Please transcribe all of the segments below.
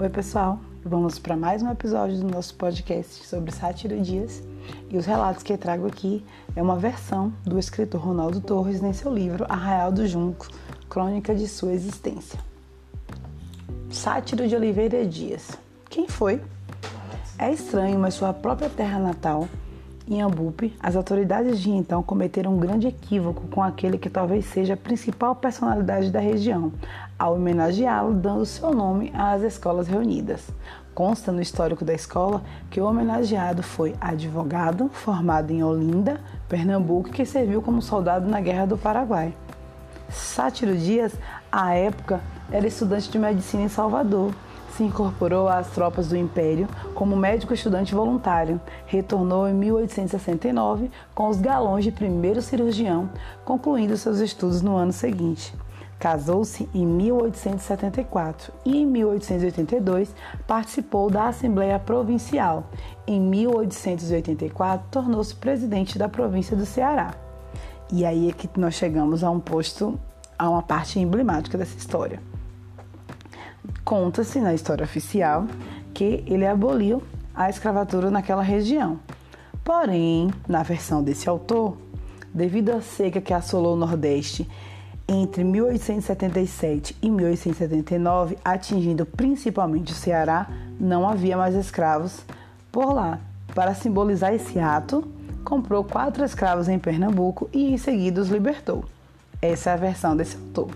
Oi, pessoal. Vamos para mais um episódio do nosso podcast sobre Sátiro Dias. E os relatos que trago aqui é uma versão do escritor Ronaldo Torres em seu livro Arraial do Junco, Crônica de sua existência. Sátiro de Oliveira Dias. Quem foi? É estranho, mas sua própria terra natal em Ambupe, as autoridades de então cometeram um grande equívoco com aquele que talvez seja a principal personalidade da região, ao homenageá-lo dando seu nome às escolas reunidas. Consta no histórico da escola que o homenageado foi advogado formado em Olinda, Pernambuco, que serviu como soldado na Guerra do Paraguai. Sátiro Dias, à época, era estudante de medicina em Salvador se incorporou às tropas do Império como médico estudante voluntário. Retornou em 1869 com os galões de primeiro cirurgião, concluindo seus estudos no ano seguinte. Casou-se em 1874 e em 1882 participou da Assembleia Provincial. Em 1884 tornou-se presidente da província do Ceará. E aí é que nós chegamos a um posto, a uma parte emblemática dessa história. Conta-se na história oficial que ele aboliu a escravatura naquela região. Porém, na versão desse autor, devido à seca que assolou o Nordeste entre 1877 e 1879, atingindo principalmente o Ceará, não havia mais escravos por lá. Para simbolizar esse ato, comprou quatro escravos em Pernambuco e em seguida os libertou. Essa é a versão desse autor.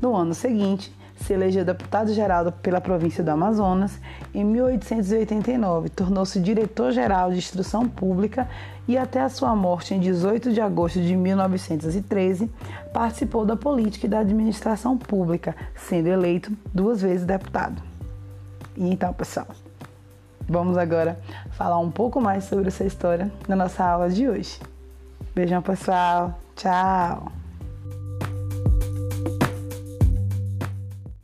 No ano seguinte, se elegeu deputado-geral pela província do Amazonas. Em 1889, tornou-se diretor-geral de Instrução Pública e, até a sua morte em 18 de agosto de 1913, participou da política e da administração pública, sendo eleito duas vezes deputado. E então, pessoal, vamos agora falar um pouco mais sobre essa história na nossa aula de hoje. Beijão, pessoal. Tchau!